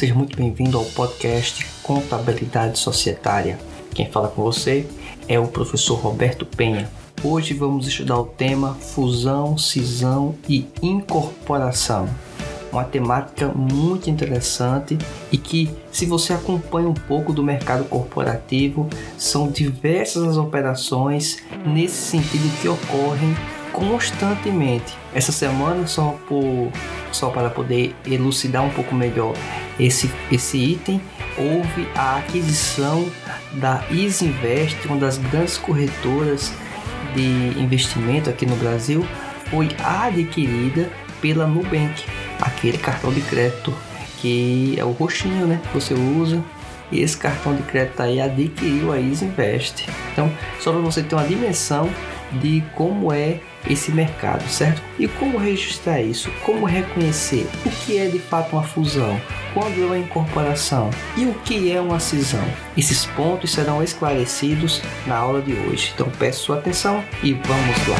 Seja muito bem-vindo ao podcast Contabilidade Societária. Quem fala com você é o professor Roberto Penha. Hoje vamos estudar o tema fusão, cisão e incorporação. Uma temática muito interessante e que, se você acompanha um pouco do mercado corporativo, são diversas as operações nesse sentido que ocorrem constantemente. Essa semana, só, por, só para poder elucidar um pouco melhor esse, esse item, houve a aquisição da Isinvest, uma das grandes corretoras de investimento aqui no Brasil, foi adquirida pela Nubank, aquele cartão de crédito que é o roxinho, né, que você usa. Esse cartão de crédito aí adquiriu a Isinvest. Então, só para você ter uma dimensão de como é esse mercado, certo? E como registrar isso? Como reconhecer o que é de fato uma fusão? Quando é uma incorporação? E o que é uma cisão? Esses pontos serão esclarecidos na aula de hoje. Então peço sua atenção e vamos lá.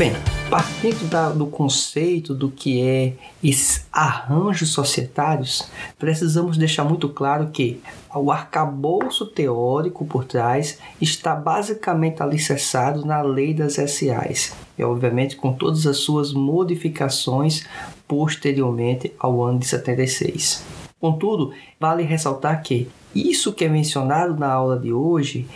Bem, Partindo da, do conceito do que é esses arranjos societários, precisamos deixar muito claro que o arcabouço teórico por trás está basicamente alicerçado na lei das SAs, e obviamente com todas as suas modificações posteriormente ao ano de 76. Contudo, vale ressaltar que isso que é mencionado na aula de hoje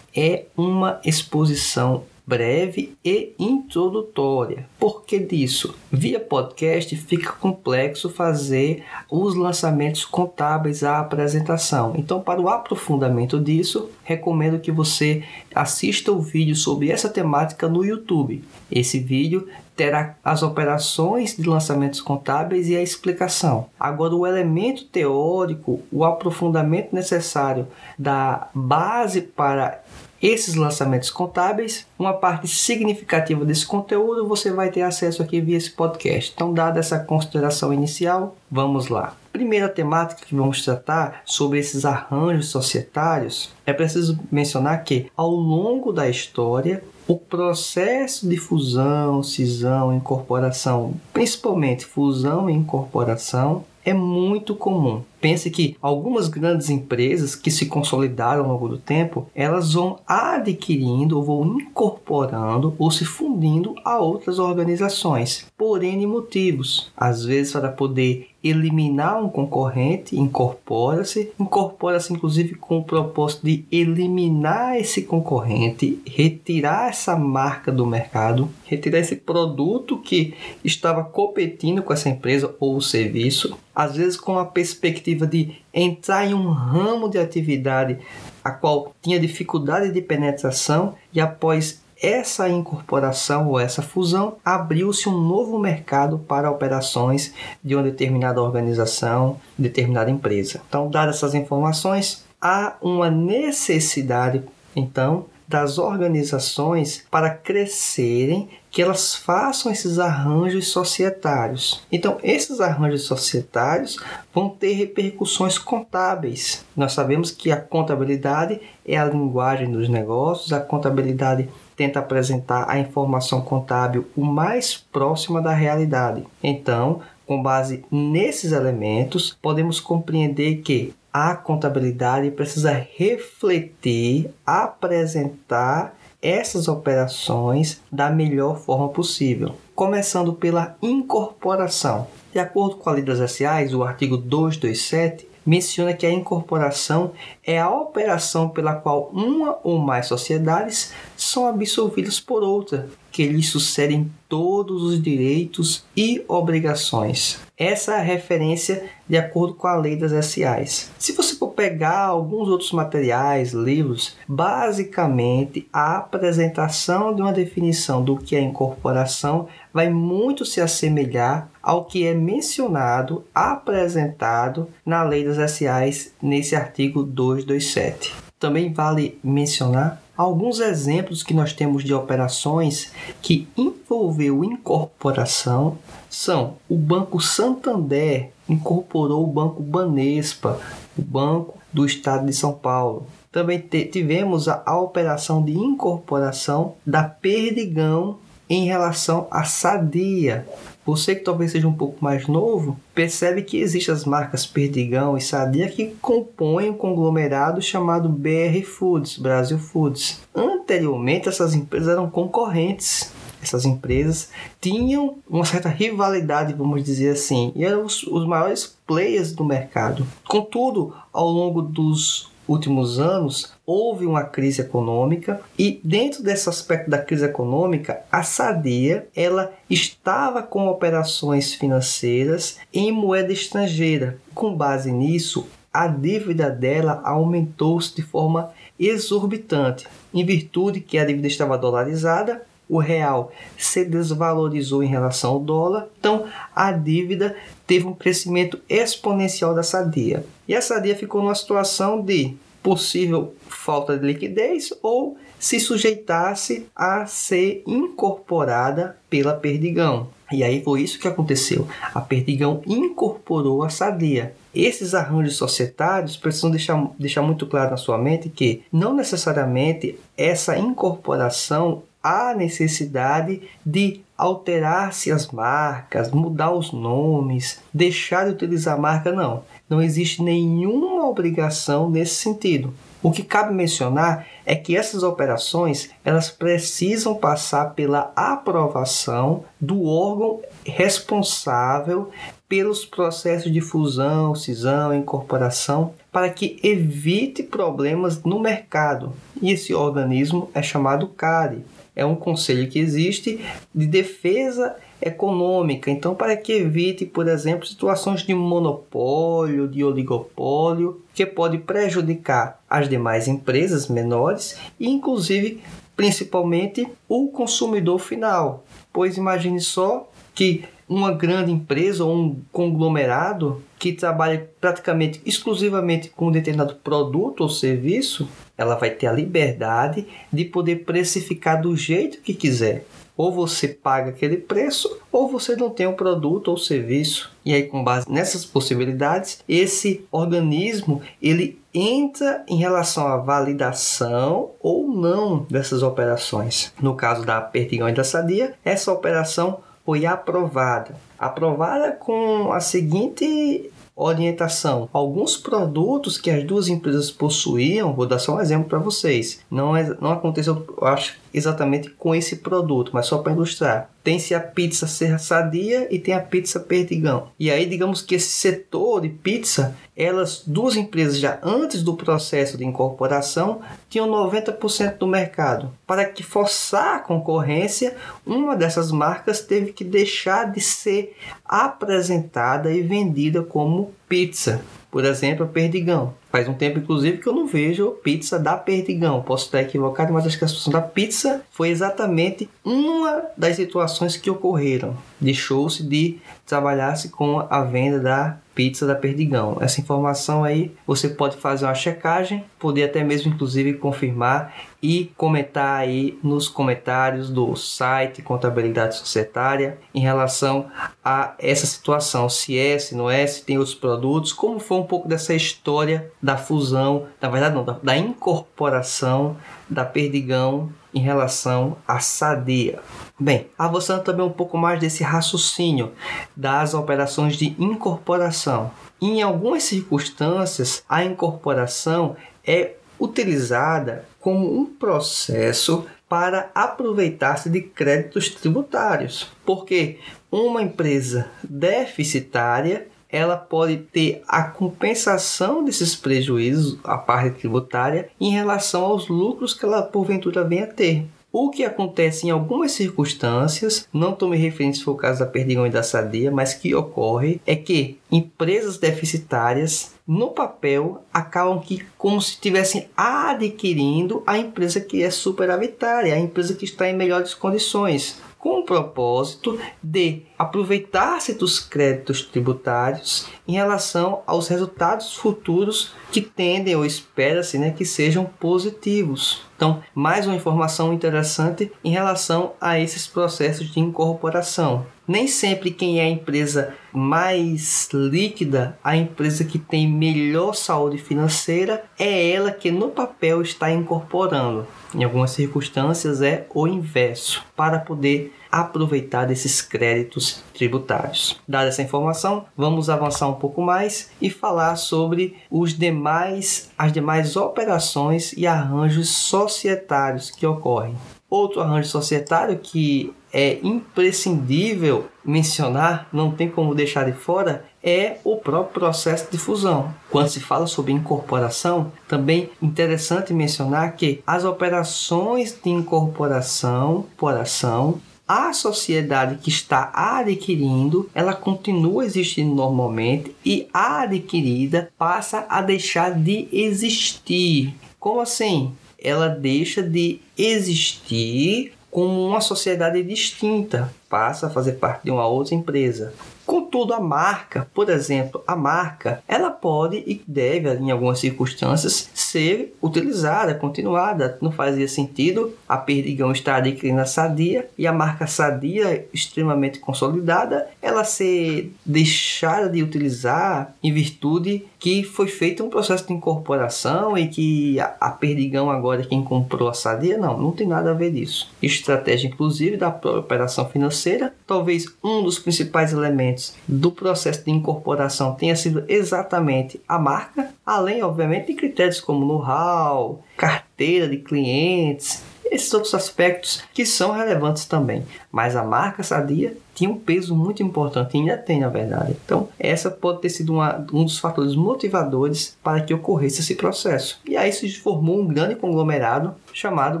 é uma exposição breve e introdutória. Por que disso? Via podcast fica complexo fazer os lançamentos contábeis à apresentação. Então, para o aprofundamento disso, recomendo que você assista o vídeo sobre essa temática no YouTube. Esse vídeo terá as operações de lançamentos contábeis e a explicação. Agora, o elemento teórico, o aprofundamento necessário da base para esses lançamentos contábeis, uma parte significativa desse conteúdo você vai ter acesso aqui via esse podcast. Então, dada essa consideração inicial, vamos lá. Primeira temática que vamos tratar sobre esses arranjos societários é preciso mencionar que ao longo da história o processo de fusão, cisão, incorporação, principalmente fusão e incorporação, é muito comum. Pense que algumas grandes empresas que se consolidaram ao longo do tempo, elas vão adquirindo ou vão incorporando ou se fundindo a outras organizações, por N motivos. Às vezes para poder eliminar um concorrente, incorpora-se, incorpora-se inclusive com o propósito de eliminar esse concorrente, retirar essa marca do mercado, retirar esse produto que estava competindo com essa empresa ou serviço, às vezes com a perspectiva perspectiva de entrar em um ramo de atividade a qual tinha dificuldade de penetração e após essa incorporação ou essa fusão abriu-se um novo mercado para operações de uma determinada organização, determinada empresa. Então, dadas essas informações, há uma necessidade então das organizações para crescerem que elas façam esses arranjos societários. Então, esses arranjos societários vão ter repercussões contábeis. Nós sabemos que a contabilidade é a linguagem dos negócios, a contabilidade tenta apresentar a informação contábil o mais próxima da realidade. Então, com base nesses elementos, podemos compreender que a contabilidade precisa refletir, apresentar essas operações da melhor forma possível. Começando pela incorporação. De acordo com a Lei das SAs, o artigo 227 menciona que a incorporação é a operação pela qual uma ou mais sociedades são absorvidas por outra, que lhe sucedem todos os direitos e obrigações. Essa é a referência de acordo com a lei das SAs. Se você for pegar alguns outros materiais, livros, basicamente a apresentação de uma definição do que é incorporação vai muito se assemelhar ao que é mencionado, apresentado na lei das SAs nesse artigo 227. Também vale mencionar alguns exemplos que nós temos de operações que envolveu incorporação são o Banco Santander incorporou o Banco Banespa, o Banco do Estado de São Paulo. Também tivemos a, a operação de incorporação da Perdigão em relação à Sadia. Você que talvez seja um pouco mais novo, percebe que existem as marcas Perdigão e Sadia que compõem um conglomerado chamado BR Foods, Brasil Foods. Anteriormente, essas empresas eram concorrentes essas empresas tinham uma certa rivalidade, vamos dizer assim, e eram os, os maiores players do mercado. Contudo, ao longo dos últimos anos, houve uma crise econômica e dentro desse aspecto da crise econômica, a Sadia, ela estava com operações financeiras em moeda estrangeira. Com base nisso, a dívida dela aumentou-se de forma exorbitante, em virtude que a dívida estava dolarizada, o real se desvalorizou em relação ao dólar, então a dívida teve um crescimento exponencial da Sadia. E a Sadia ficou numa situação de possível falta de liquidez ou se sujeitasse a ser incorporada pela Perdigão. E aí foi isso que aconteceu. A Perdigão incorporou a Sadia. Esses arranjos societários precisam deixar, deixar muito claro na sua mente que não necessariamente essa incorporação há necessidade de alterar-se as marcas, mudar os nomes, deixar de utilizar a marca, não. Não existe nenhuma obrigação nesse sentido. O que cabe mencionar é que essas operações elas precisam passar pela aprovação do órgão responsável pelos processos de fusão, cisão, incorporação, para que evite problemas no mercado. E esse organismo é chamado CARE, é um conselho que existe de defesa econômica. Então, para que evite, por exemplo, situações de monopólio, de oligopólio, que pode prejudicar as demais empresas menores e, inclusive, principalmente o consumidor final. Pois imagine só que uma grande empresa ou um conglomerado que trabalha praticamente exclusivamente com um determinado produto ou serviço, ela vai ter a liberdade de poder precificar do jeito que quiser. Ou você paga aquele preço, ou você não tem o um produto ou serviço. E aí, com base nessas possibilidades, esse organismo ele entra em relação à validação ou não dessas operações. No caso da Perdigão e da Sadia, essa operação foi aprovada. Aprovada com a seguinte orientação. Alguns produtos que as duas empresas possuíam, vou dar só um exemplo para vocês. Não, é, não aconteceu, eu acho, exatamente com esse produto, mas só para ilustrar. Tem-se a pizza Sadia e tem a pizza Perdigão. E aí, digamos que esse setor de pizza, elas, duas empresas já antes do processo de incorporação, tinham 90% do mercado. Para que forçar a concorrência, uma dessas marcas teve que deixar de ser apresentada e vendida como pizza. Por exemplo, a Perdigão. Faz um tempo, inclusive, que eu não vejo pizza da Perdigão. Posso estar equivocado, mas acho que a situação da pizza foi exatamente uma das situações que ocorreram. Deixou-se de trabalhar-se com a venda da pizza da Perdigão. Essa informação aí você pode fazer uma checagem, poder até mesmo inclusive confirmar e comentar aí nos comentários do site Contabilidade Societária em relação a essa situação, se é, se não é, se tem outros produtos, como foi um pouco dessa história da fusão, na verdade não, da, da incorporação da Perdigão em relação à Sadia. Bem, avançando também um pouco mais desse raciocínio das operações de incorporação. Em algumas circunstâncias, a incorporação é utilizada como um processo para aproveitar-se de créditos tributários. Por quê? uma empresa deficitária ela pode ter a compensação desses prejuízos, a parte tributária, em relação aos lucros que ela porventura venha a ter. O que acontece em algumas circunstâncias, não estou me referindo se for o caso da Perdigão e da Sadia, mas que ocorre é que empresas deficitárias no papel acabam que como se estivessem adquirindo a empresa que é superavitária, a empresa que está em melhores condições com o propósito de aproveitar-se dos créditos tributários em relação aos resultados futuros que tendem ou espera-se né, que sejam positivos. Então, mais uma informação interessante em relação a esses processos de incorporação. Nem sempre quem é a empresa mais líquida, a empresa que tem melhor saúde financeira, é ela que no papel está incorporando. Em algumas circunstâncias é o inverso, para poder aproveitar desses créditos tributários. Dada essa informação, vamos avançar um pouco mais e falar sobre os demais, as demais operações e arranjos societários que ocorrem. Outro arranjo societário que é imprescindível mencionar, não tem como deixar de fora, é o próprio processo de fusão. Quando se fala sobre incorporação, também interessante mencionar que as operações de incorporação por ação a sociedade que está adquirindo, ela continua existindo normalmente e a adquirida passa a deixar de existir. Como assim? Ela deixa de existir como uma sociedade distinta, passa a fazer parte de uma outra empresa. Contudo, a marca, por exemplo, a marca, ela pode e deve, em algumas circunstâncias, ser utilizada, continuada. Não fazia sentido a Perdigão estar adquirindo a Sadia e a marca Sadia, extremamente consolidada, ela ser deixada de utilizar em virtude que foi feito um processo de incorporação e que a, Perdigão agora é quem comprou a Sadia. Não, não tem nada a ver disso. Estratégia, inclusive, da própria operação financeira, talvez um dos principais elementos do processo de incorporação tenha sido exatamente a marca, além, obviamente, de critérios como know-how, carteira de clientes, esses outros aspectos que são relevantes também. Mas a marca Sadia tinha um peso muito importante, e ainda tem na verdade. Então, essa pode ter sido uma, um dos fatores motivadores para que ocorresse esse processo. E aí se formou um grande conglomerado chamado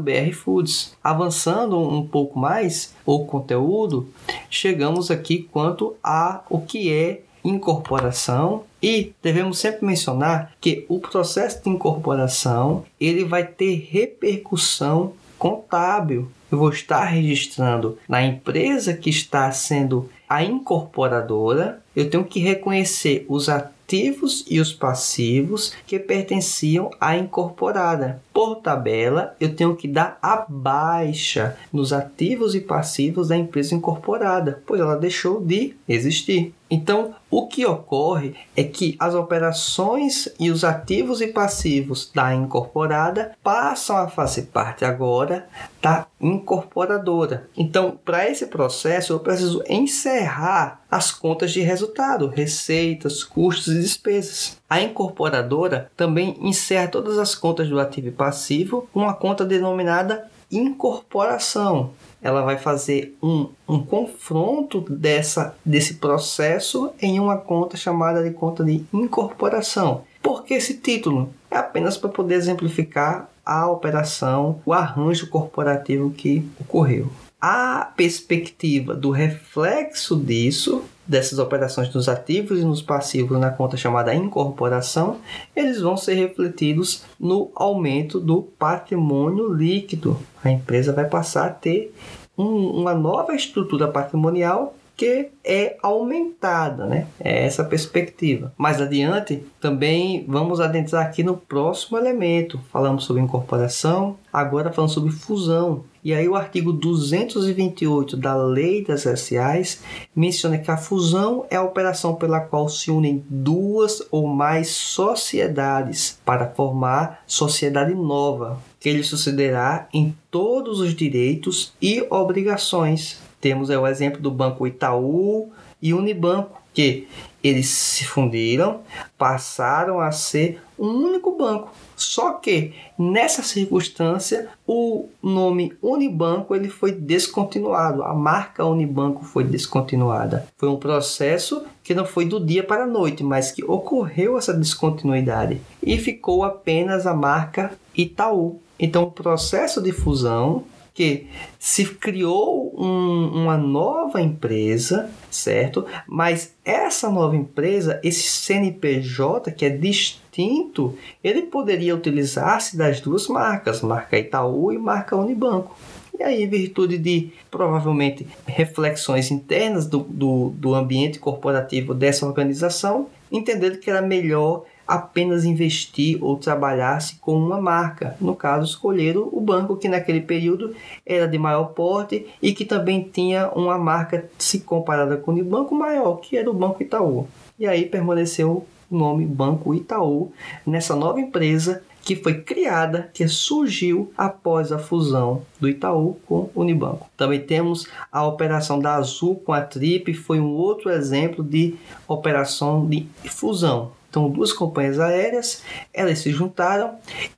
BR Foods. Avançando um pouco mais o conteúdo, chegamos aqui quanto a o que é incorporação e devemos sempre mencionar que o processo de incorporação ele vai ter repercussão contábil. Eu vou estar registrando na empresa que está sendo a incorporadora, eu tenho que reconhecer os ativos e os passivos que pertenciam à incorporada. Por tabela, eu tenho que dar a baixa nos ativos e passivos da empresa incorporada, pois ela deixou de existir. Então, o que ocorre é que as operações e os ativos e passivos da incorporada passam a fazer parte agora da incorporadora. Então, para esse processo, eu preciso encerrar as contas de resultado, receitas, custos e despesas. A incorporadora também encerra todas as contas do ativo e passivo com uma conta denominada incorporação ela vai fazer um, um confronto dessa, desse processo em uma conta chamada de conta de incorporação. Por que esse título? É apenas para poder exemplificar a operação, o arranjo corporativo que ocorreu. A perspectiva do reflexo disso dessas operações nos ativos e nos passivos na conta chamada incorporação, eles vão ser refletidos no aumento do patrimônio líquido. A empresa vai passar a ter um, uma nova estrutura patrimonial que é aumentada, né? É essa perspectiva. Mais adiante, também vamos adentrar aqui no próximo elemento. Falamos sobre incorporação, agora falamos sobre fusão. E aí o artigo 228 da Lei das SAs menciona que a fusão é a operação pela qual se unem duas ou mais sociedades para formar sociedade nova, que lhe sucederá em todos os direitos e obrigações temos é, o exemplo do Banco Itaú e Unibanco, que eles se fundiram, passaram a ser um único banco. Só que nessa circunstância o nome Unibanco ele foi descontinuado, a marca Unibanco foi descontinuada. Foi um processo que não foi do dia para a noite, mas que ocorreu essa descontinuidade e ficou apenas a marca Itaú. Então o processo de fusão que se criou um, uma nova empresa, certo? Mas essa nova empresa, esse CNPJ que é distinto, ele poderia utilizar-se das duas marcas, marca Itaú e marca Unibanco. E aí, em virtude de provavelmente reflexões internas do, do, do ambiente corporativo dessa organização, entenderam que era melhor apenas investir ou trabalhasse com uma marca. No caso, escolheram o banco que naquele período era de maior porte e que também tinha uma marca se comparada com o banco maior, que era o Banco Itaú. E aí permaneceu o nome Banco Itaú nessa nova empresa que foi criada, que surgiu após a fusão do Itaú com o Unibanco. Também temos a operação da Azul com a Trip, foi um outro exemplo de operação de fusão. Então, duas companhias aéreas, elas se juntaram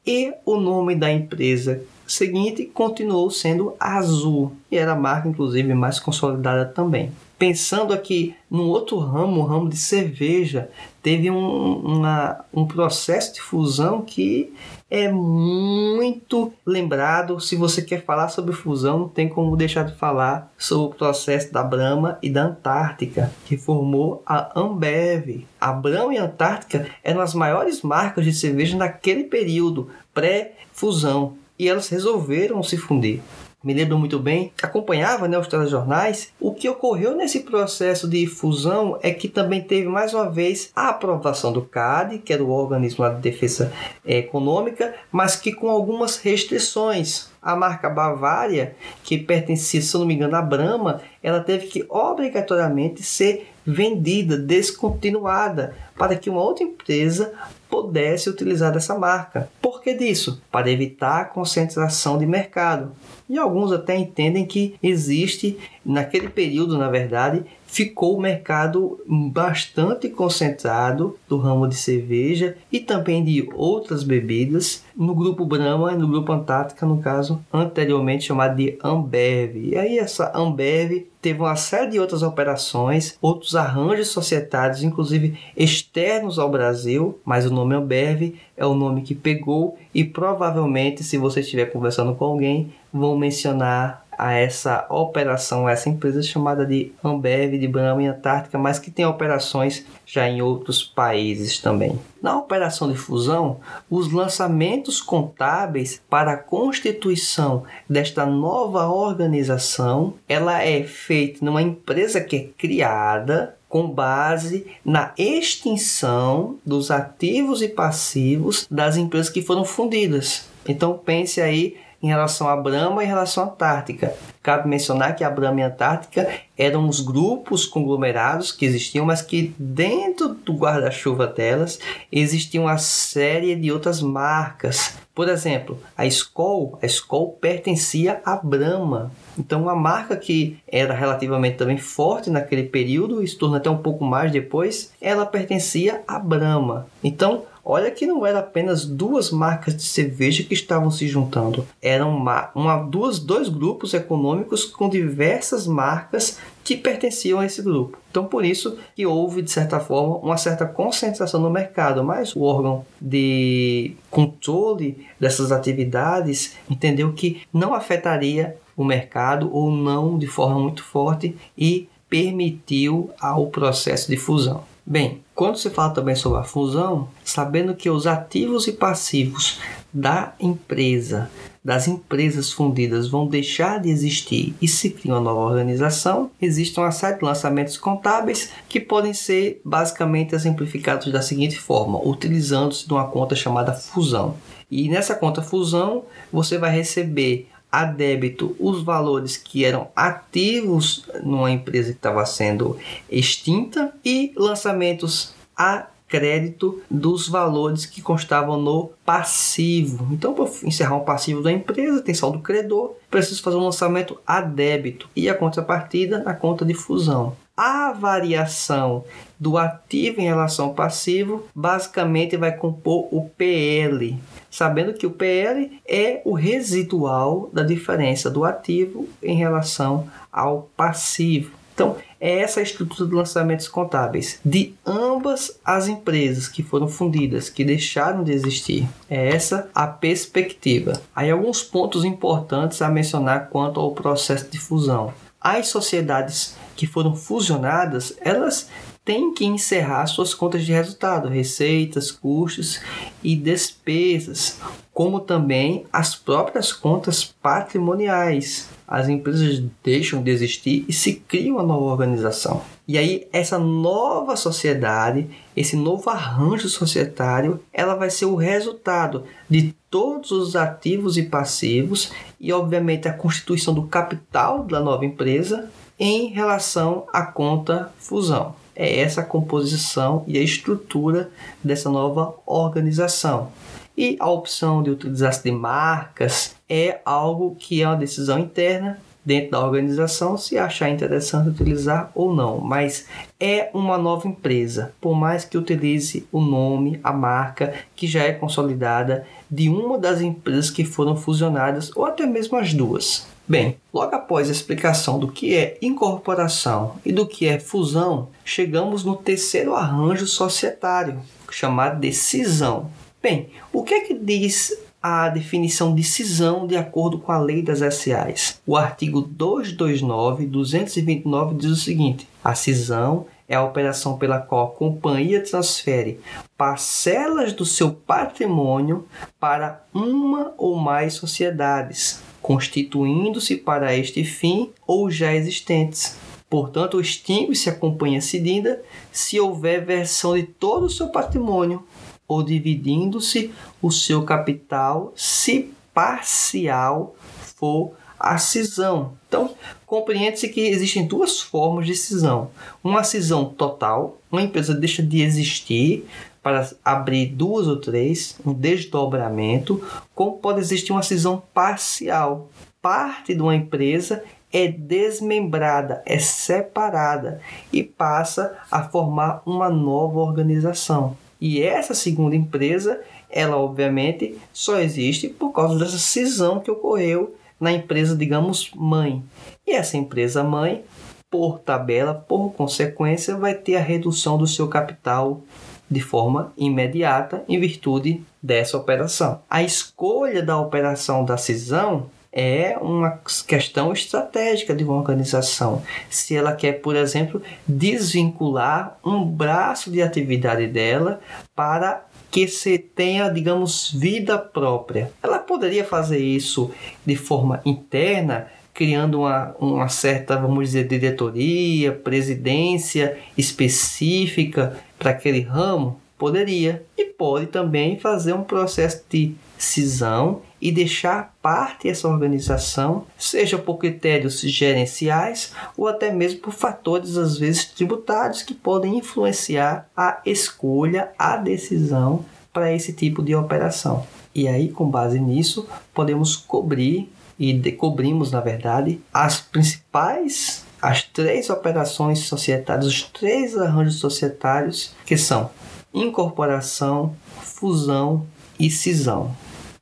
e o nome da empresa seguinte continuou sendo Azul e era a marca inclusive mais consolidada também. Pensando aqui num outro ramo, o ramo de cerveja, teve um, uma, um processo de fusão que é muito lembrado. Se você quer falar sobre fusão, não tem como deixar de falar sobre o processo da Brahma e da Antártica, que formou a Ambev. A Brahma e a Antártica eram as maiores marcas de cerveja naquele período pré-fusão e elas resolveram se fundir me lembro muito bem, acompanhava né, os telejornais. O que ocorreu nesse processo de fusão é que também teve mais uma vez a aprovação do CAD, que era o organismo de defesa eh, econômica, mas que com algumas restrições. A marca Bavária, que pertencia, se não me engano, à Brahma, ela teve que obrigatoriamente ser vendida, descontinuada, para que uma outra empresa pudesse utilizar essa marca. Por que disso? Para evitar a concentração de mercado. E alguns até entendem que existe, naquele período, na verdade, ficou o mercado bastante concentrado do ramo de cerveja e também de outras bebidas no grupo Brahma e no grupo Antártica, no caso anteriormente chamado de Ambev. E aí essa Ambev teve uma série de outras operações, outros arranjos societários, inclusive externos ao Brasil, mas o nome Ambev é o nome que pegou e provavelmente se você estiver conversando com alguém, vão mencionar a essa operação, essa empresa chamada de Ambev de Brahma e Antártica, mas que tem operações já em outros países também. Na operação de fusão, os lançamentos contábeis para a constituição desta nova organização, ela é feita numa empresa que é criada com base na extinção dos ativos e passivos das empresas que foram fundidas. Então pense aí em relação à Brahma e em relação à Antártica. Cabe mencionar que a Brahma e a Antártica eram os grupos conglomerados que existiam, mas que dentro do guarda-chuva delas existia uma série de outras marcas. Por exemplo, a Skol, a Skol pertencia à Brahma. Então, uma marca que era relativamente também forte naquele período e se tornou até um pouco mais depois, ela pertencia à Brahma. Então, Olha que não era apenas duas marcas de cerveja que estavam se juntando, eram uma, uma, duas, dois grupos econômicos com diversas marcas que pertenciam a esse grupo. Então, por isso que houve, de certa forma, uma certa concentração no mercado, mas o órgão de controle dessas atividades entendeu que não afetaria o mercado ou não de forma muito forte e permitiu ao processo de fusão. Bem, quando se fala também sobre a fusão, sabendo que os ativos e passivos da empresa, das empresas fundidas vão deixar de existir e se cria uma nova organização, existem uma série de lançamentos contábeis que podem ser basicamente exemplificados da seguinte forma, utilizando-se de uma conta chamada fusão. E nessa conta fusão, você vai receber a débito os valores que eram ativos numa empresa que estava sendo extinta e lançamentos a crédito dos valores que constavam no passivo. Então, para encerrar um passivo da empresa, tem saldo credor, preciso fazer um lançamento a débito e a contrapartida na conta de fusão. A variação do ativo em relação ao passivo, basicamente vai compor o PL, sabendo que o PL é o residual da diferença do ativo em relação ao passivo. Então, é essa a estrutura de lançamentos contábeis de ambas as empresas que foram fundidas, que deixaram de existir. É essa a perspectiva. Aí alguns pontos importantes a mencionar quanto ao processo de fusão. As sociedades que foram fusionadas, elas têm que encerrar suas contas de resultado, receitas, custos e despesas, como também as próprias contas patrimoniais. As empresas deixam de existir e se cria uma nova organização. E aí essa nova sociedade, esse novo arranjo societário, ela vai ser o resultado de todos os ativos e passivos e obviamente a constituição do capital da nova empresa em relação à conta fusão. É essa a composição e a estrutura dessa nova organização. E a opção de utilizar-se de marcas é algo que é uma decisão interna dentro da organização se achar interessante utilizar ou não, mas é uma nova empresa, por mais que utilize o nome, a marca que já é consolidada de uma das empresas que foram fusionadas ou até mesmo as duas. Bem, logo após a explicação do que é incorporação e do que é fusão, chegamos no terceiro arranjo societário, chamado de cisão. Bem, o que é que diz a definição de cisão de acordo com a lei das SAs? O artigo 229, 229 diz o seguinte: a cisão é a operação pela qual a companhia transfere parcelas do seu patrimônio para uma ou mais sociedades, constituindo-se para este fim ou já existentes. Portanto, extingue-se a companhia cedida se houver versão de todo o seu patrimônio ou dividindo-se o seu capital se parcial for a cisão. Então, compreende-se que existem duas formas de cisão. Uma cisão total, uma empresa deixa de existir para abrir duas ou três, um desdobramento, como pode existir uma cisão parcial. Parte de uma empresa é desmembrada, é separada e passa a formar uma nova organização. E essa segunda empresa, ela obviamente só existe por causa dessa cisão que ocorreu na empresa, digamos, mãe. E essa empresa mãe, por tabela, por consequência, vai ter a redução do seu capital de forma imediata em virtude dessa operação. A escolha da operação da cisão é uma questão estratégica de uma organização. Se ela quer, por exemplo, desvincular um braço de atividade dela para que se tenha, digamos, vida própria. Ela poderia fazer isso de forma interna, criando uma, uma certa, vamos dizer, diretoria, presidência específica para aquele ramo? Poderia. E pode também fazer um processo de cisão e deixar parte dessa organização, seja por critérios gerenciais ou até mesmo por fatores às vezes tributários que podem influenciar a escolha, a decisão para esse tipo de operação. E aí, com base nisso, podemos cobrir e cobrimos, na verdade, as principais as três operações societárias, os três arranjos societários que são incorporação, fusão e cisão.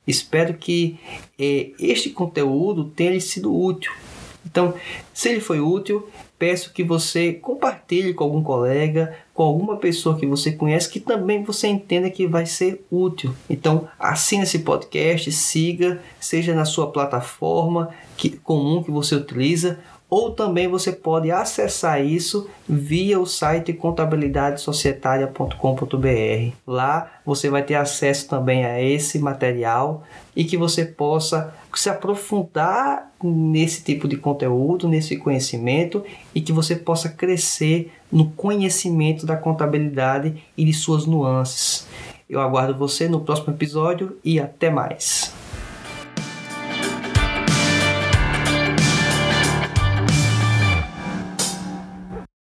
Espero que eh, este conteúdo tenha sido útil. Então, se ele foi útil, peço que você compartilhe com algum colega, com alguma pessoa que você conhece que também você entenda que vai ser útil. Então, assine esse podcast, siga, seja na sua plataforma que, comum que você utiliza ou também você pode acessar isso via o site contabilidadesocietária.com.br. Lá você vai ter acesso também a esse material e que você possa se aprofundar nesse tipo de conteúdo, nesse conhecimento e que você possa crescer no conhecimento da contabilidade e de suas nuances. Eu aguardo você no próximo episódio e até mais.